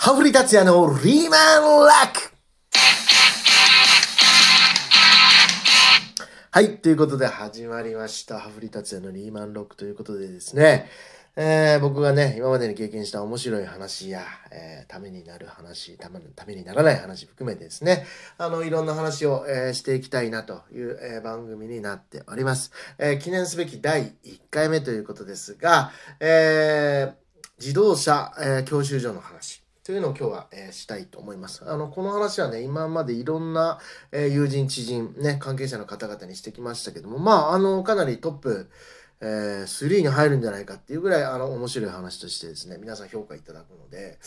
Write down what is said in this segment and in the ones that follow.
ハフリ達也のリーマンラックはい。ということで始まりました。ハフリ達也のリーマンロックということでですね、えー僕がね、今までに経験した面白い話や、えーためになる話、ためためにならない話含めてですね、あの、いろんな話を、えーしていきたいなという、えー番組になっております。えー記念すべき第1回目ということですが、えー自動車、えー教習所の話。というのを今日は、えーしたいと思います。あの、この話はね、今までいろんな、えー友人、知人、ね、関係者の方々にしてきましたけども、まあ、あの、かなりトップ、えー3に入るんじゃないかっていうぐらい、あの、面白い話としてですね、皆さん評価いただくので、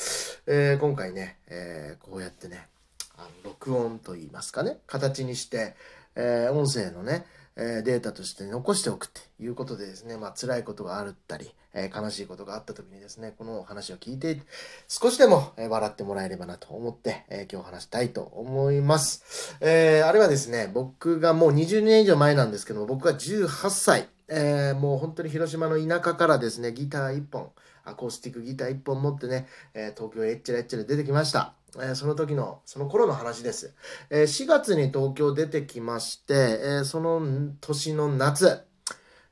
えー今回ね、えこうやってね、あの録音といいますかね、形にして、え音声のね、えデータとして残しておくっていうことでですね、まあ辛いことがあったり、え悲しいことがあった時にですね、このお話を聞いて、少しでも笑ってもらえればなと思って、え今日話したいと思います。えーあれはですね、僕がもう20年以上前なんですけども、僕が18歳、えーもう本当に広島の田舎からですね、ギター1本、アコースティックギター1本持ってね、えー東京へっちゃらえっちゃら出てきました。えーその時の、その頃の話です。えー4月に東京出てきまして、えーその年の夏、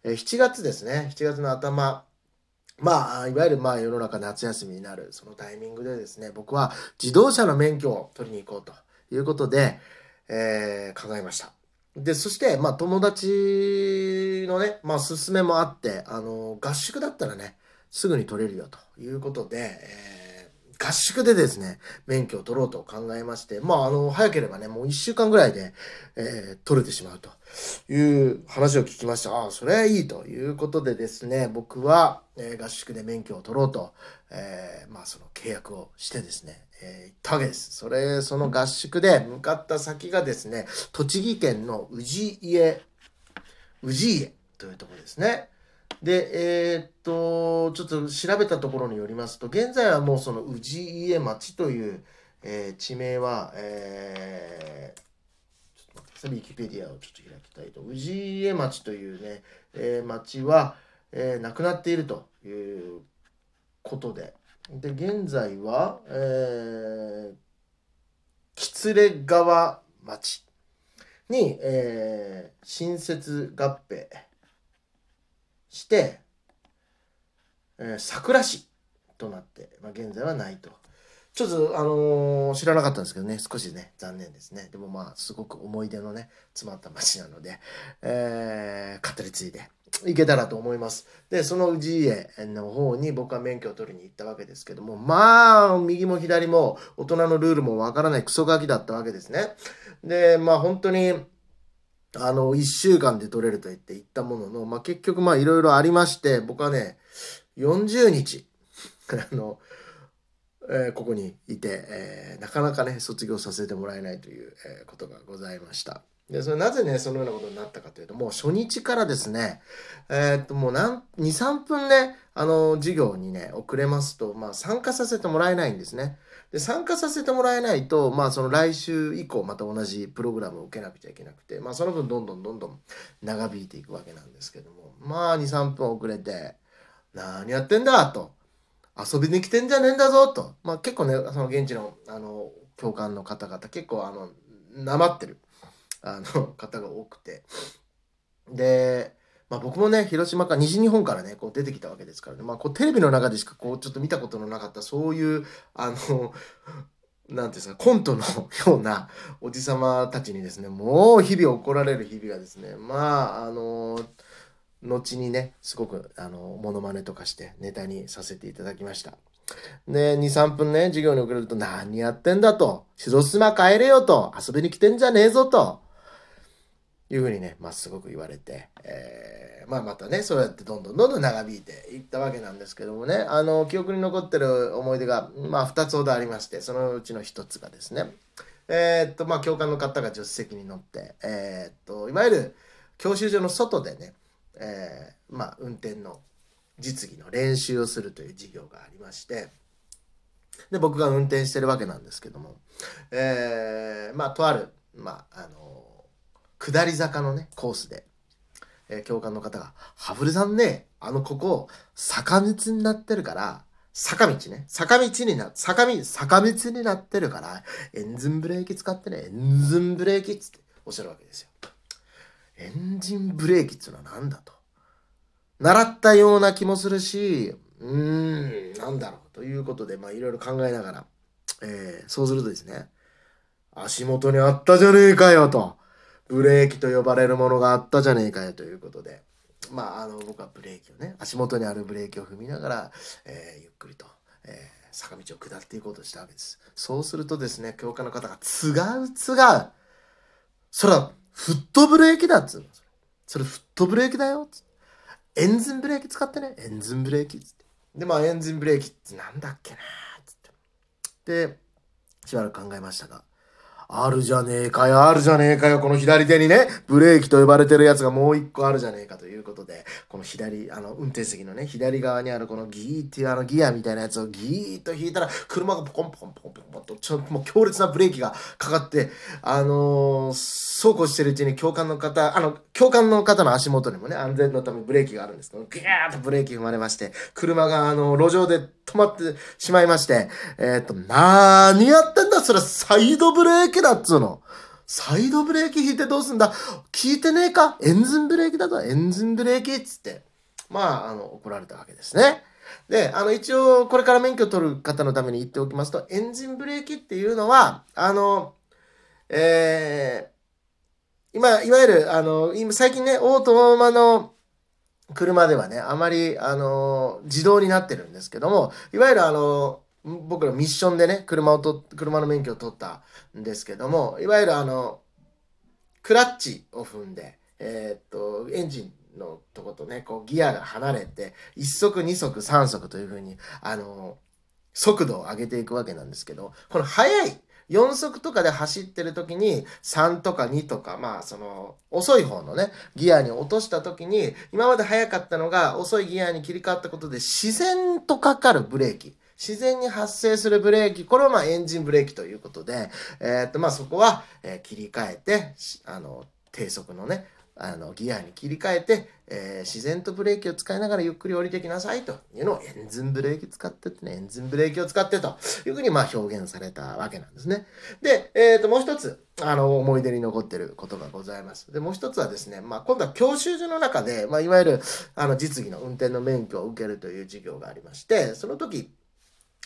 えー7月ですね、7月の頭、まあ、いわゆるまあ世の中夏休みになるそのタイミングでですね、僕は自動車の免許を取りに行こうということで、えー考えました。で、そして、まあ友達のね、まあ勧めもあって、あの、合宿だったらね、すぐに取れるよということで、えー合宿でですね、免許を取ろうと考えまして、まあ、あの、早ければね、もう一週間ぐらいで、えー取れてしまうという話を聞きました。ああ、それはいいということでですね、僕は、えー合宿で免許を取ろうと、えーまあ、その契約をしてですね、えー行ったわけです。それ、その合宿で向かった先がですね、栃木県の氏家、氏家というところですね。で、えーっと、ちょっと調べたところによりますと、現在はもうその氏家町という、えー地名は、えーちょっと待ってさい、ウィキペディアをちょっと開きたいと。氏家町というね、えー町は、えーなくなっているということで、で、現在は、えー、喜連川町に、えー新設合併して、えー桜市となって、まあ、現在はないと。ちょっと、あのー知らなかったんですけどね、少しね、残念ですね。でもまあ、すごく思い出のね、詰まった町なので、えー語り継いでいけたらと思います。で、その氏家の方に僕は免許を取りに行ったわけですけども、まあ、右も左も大人のルールもわからないクソガキだったわけですね。で、まあ本当に、あの、一週間で取れると言って行ったものの、まあ結局まあいろいろありまして、僕はね、40日、あの、えーここにいて、えーなかなかね、卒業させてもらえないという、えーことがございました。で、それなぜね、そのようなことになったかというと、もう初日からですね、えーっと、もう何、2、3分ね、あの、授業にね、遅れますと、まあ参加させてもらえないんですね。で、参加させてもらえないと、まあその来週以降また同じプログラムを受けなくちゃいけなくて、まあその分どんどんどんどん長引いていくわけなんですけども、まあ2、3分遅れて、何やってんだと。遊びに来てんじゃねえんだぞと。まあ結構ね、その現地の、あの、教官の方々、結構あの、なまってる、あの、方が多くて。で、まあ僕もね、広島から、西日本からね、こう出てきたわけですからね、まあこうテレビの中でしかこうちょっと見たことのなかった、そういう、あの、なんていうか、コントのようなおじさまたちにですね、もう日々怒られる日々がですね、まあ、あの、後にね、すごく、あの、モノマネとかしてネタにさせていただきました。で、2、3分ね、授業に遅れると、何やってんだと、白島帰れよと、遊びに来てんじゃねえぞと、いうふうにね、まあ、すごく言われて、えーまあ、またね、そうやってどんどんどんどん長引いていったわけなんですけどもね、あの、記憶に残ってる思い出が、まあ、2つほどありまして、そのうちの1つがですね、えーっと、まあ、教官の方が助手席に乗って、えーっと、いわゆる教習所の外でね、えーまあ、運転の実技の練習をするという授業がありまして、で、僕が運転してるわけなんですけども、えーまあ、とある、まあ、あの、下り坂のね、コースで、えー教官の方が、ハブルさんね、あの、ここ、坂道になってるから、坂道ね。坂道にな、坂道、坂道になってるから、エンジンブレーキ使ってね、エンジンブレーキっつっておっしゃるわけですよ。エンジンブレーキっつうのは何だと。習ったような気もするし、うーん、なんだろう。ということで、まあいろいろ考えながら、えー、そうするとですね、足元にあったじゃねえかよと。ブレーキと呼ばれるものがあったじゃねえかよということで、まあ、あの、僕はブレーキをね、足元にあるブレーキを踏みながら、えー、ゆっくりと、えー、坂道を下っていこうとしたわけです。そうするとですね、教科の方が、違う違う。それは、フットブレーキだっつうの。それフットブレーキだよっ。つエンジンブレーキ使ってね。エンジンブレーキっつって。で、まあ、エンジンブレーキってなんだっけなっつって。で、しばらく考えましたが、あるじゃねえかよ、あるじゃねえかよ、この左手にね、ブレーキと呼ばれてるやつがもう一個あるじゃねえかということで、この左、あの、運転席のね、左側にあるこのギーっていうあのギアみたいなやつをギーッと引いたら、車がポコンポコンポコンポコンポンと、ちょっともう強烈なブレーキがかかって、あのー、そうこうしてるうちに教官の方、あの、教官の方の足元にもね、安全のためブレーキがあるんですけど、ギャーッとブレーキ踏まれまして、車があの、路上で止まってしまいまして、えー、と、なーにやってんだそれサイドブレーキだっつうの。サイドブレーキ引いてどうすんだ？聞いてねえか？エンジンブレーキだぞエンジンブレーキっつって。まあ、あの、怒られたわけですね。で、あの、一応、これから免許取る方のために言っておきますと、エンジンブレーキっていうのは、あの、えー、今、いわゆる、あの、今、最近ね、オートマの車ではね、あまり、あの、自動になってるんですけども、いわゆるあの、僕らミッションでね、車をと、車の免許を取ったんですけども、いわゆるあの、クラッチを踏んで、えー、っと、エンジンのとことね、こうギアが離れて、1速、2速、3速というふうに、あの、速度を上げていくわけなんですけど、この速い、4速とかで走ってる時に3とか2とか、まあその遅い方のね、ギアに落とした時に、今まで速かったのが遅いギアに切り替わったことで自然とかかるブレーキ。自然に発生するブレーキ、これはまエンジンブレーキということで、え、っとまそこは、え、切り替えて、あの、低速のね、あの、ギアに切り替えて、えー、自然とブレーキを使いながらゆっくり降りてきなさいというのをエンジンブレーキ使ってってね、エンジンブレーキを使ってというふうにまあ表現されたわけなんですね。で、えっ、ー、と、もう一つ、あの、思い出に残ってることがございます。で、もう一つはですね、まあ今度は教習所の中で、まあいわゆる、あの、実技の運転の免許を受けるという授業がありまして、その時、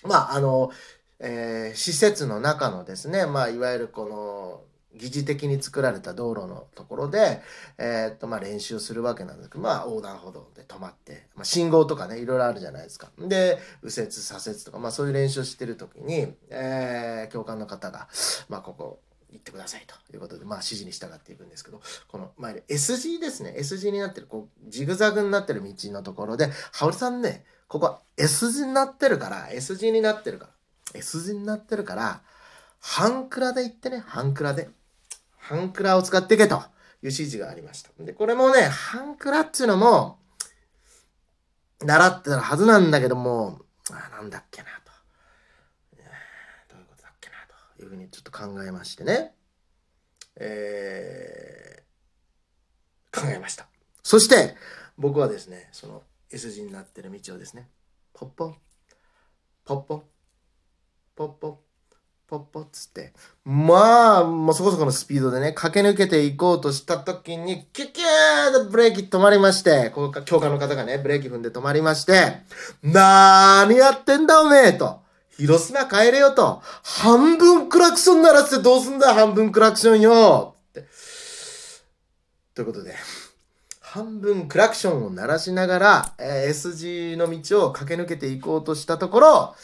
まあ、あの、えー、施設の中のですね、まあ、いわゆるこの、疑似的に作られた道路のところで、えー、っと、まあ、練習するわけなんですけど、まあ、横断歩道で止まって、まあ、信号とかね、いろいろあるじゃないですか。で、右折、左折とか、まあ、そういう練習してる時に、えー、教官の方が、まあ、ここ、行ってくださいということで、まあ、指示に従っていくんですけど、この前で S 字ですね。S 字になってる、こう、ジグザグになってる道のところで、ハオリさんね、ここ S 字になってるから、S 字になってるから、S 字になってるから、半クラで行ってね、半クラで。半クラを使っていけという指示がありました。で、これもね、半クラっていうのも、習ってたはずなんだけども、あなんだっけなと。どういうことだっけなというふうにちょっと考えましてね。えー、考えました。そして、僕はですね、その、S 字になってる道をですね、ポッポ、ポッポ、ポッポ、ポッポっつって、まあ、もうそこそこのスピードでね、駆け抜けていこうとした時に、キュキューとブレーキ止まりまして、こう教官の方がね、ブレーキ踏んで止まりまして、なーにやってんだおめえと。広島帰れよと。半分クラクション鳴らしてどうすんだ半分クラクションよって。ということで。半分クラクションを鳴らしながら、えー、S 字の道を駆け抜けていこうとしたところ、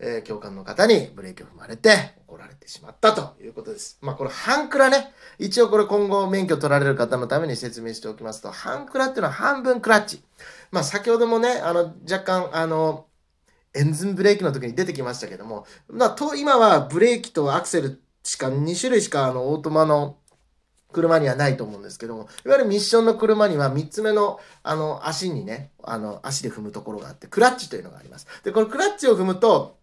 えー、教官の方にブレーキを踏まれて怒られてしまったということです。まあこれ半クラね。一応これ今後免許取られる方のために説明しておきますと、半クラっていうのは半分クラッチ。まあ先ほどもね、あの若干あの、エンジンブレーキの時に出てきましたけども、まあと今はブレーキとアクセルしか2種類しかあのオートマの車にはないと思うんですけども、いわゆるミッションの車には3つ目の、あの、足にね、あの、足で踏むところがあって、クラッチというのがあります。で、このクラッチを踏むと、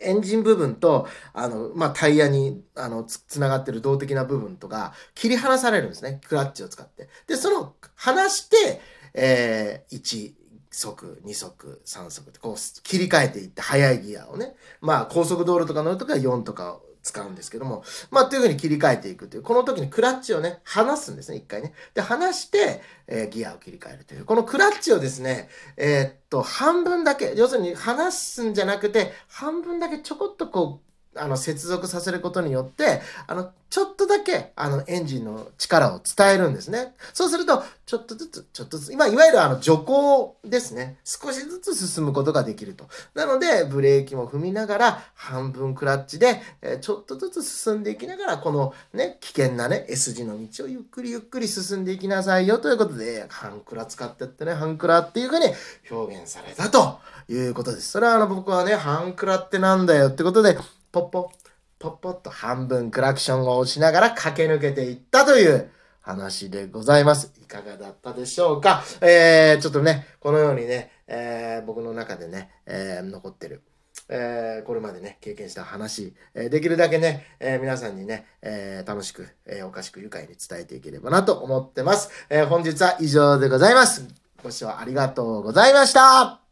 エンジン部分と、あの、まあ、タイヤに、あの、つ、つながってる動的な部分とか、切り離されるんですね。クラッチを使って。で、その、離して、えー、1、速、2速、3速ってこう切り替えていって速いギアをね。まあ高速道路とか乗るときは4とか使うんですけども、まあ、というふうに切り替えていくという、この時にクラッチをね、離すんですね、一回ね。で、離して、えー、ギアを切り替えるという。このクラッチをですね、えー、っと、半分だけ、要するに離すんじゃなくて、半分だけちょこっとこう、あの、接続させることによって、あの、ちょっとだけ、あの、エンジンの力を伝えるんですね。そうすると、ちょっとずつ、ちょっとずつ、今、いわゆるあの、徐行ですね。少しずつ進むことができると。なので、ブレーキも踏みながら、半分クラッチで、え、ちょっとずつ進んでいきながら、このね、危険なね、S 字の道をゆっくりゆっくり進んでいきなさいよということで、半クラ使ってってね、半クラっていうふうに表現されたということです。それはあの、僕はね、半クラってなんだよってことで、ポッポッ、ポッポッと半分クラクションを押しながら駆け抜けていったという話でございます。いかがだったでしょうか？えー、ちょっとね、このようにね、えー、僕の中でね、えー、残ってる。えー、これまでね、経験した話、えー、できるだけね、えー、皆さんにね、え楽しく、えおかしく愉快に伝えていければなと思ってます。え本日は以上でございます。ご視聴ありがとうございました。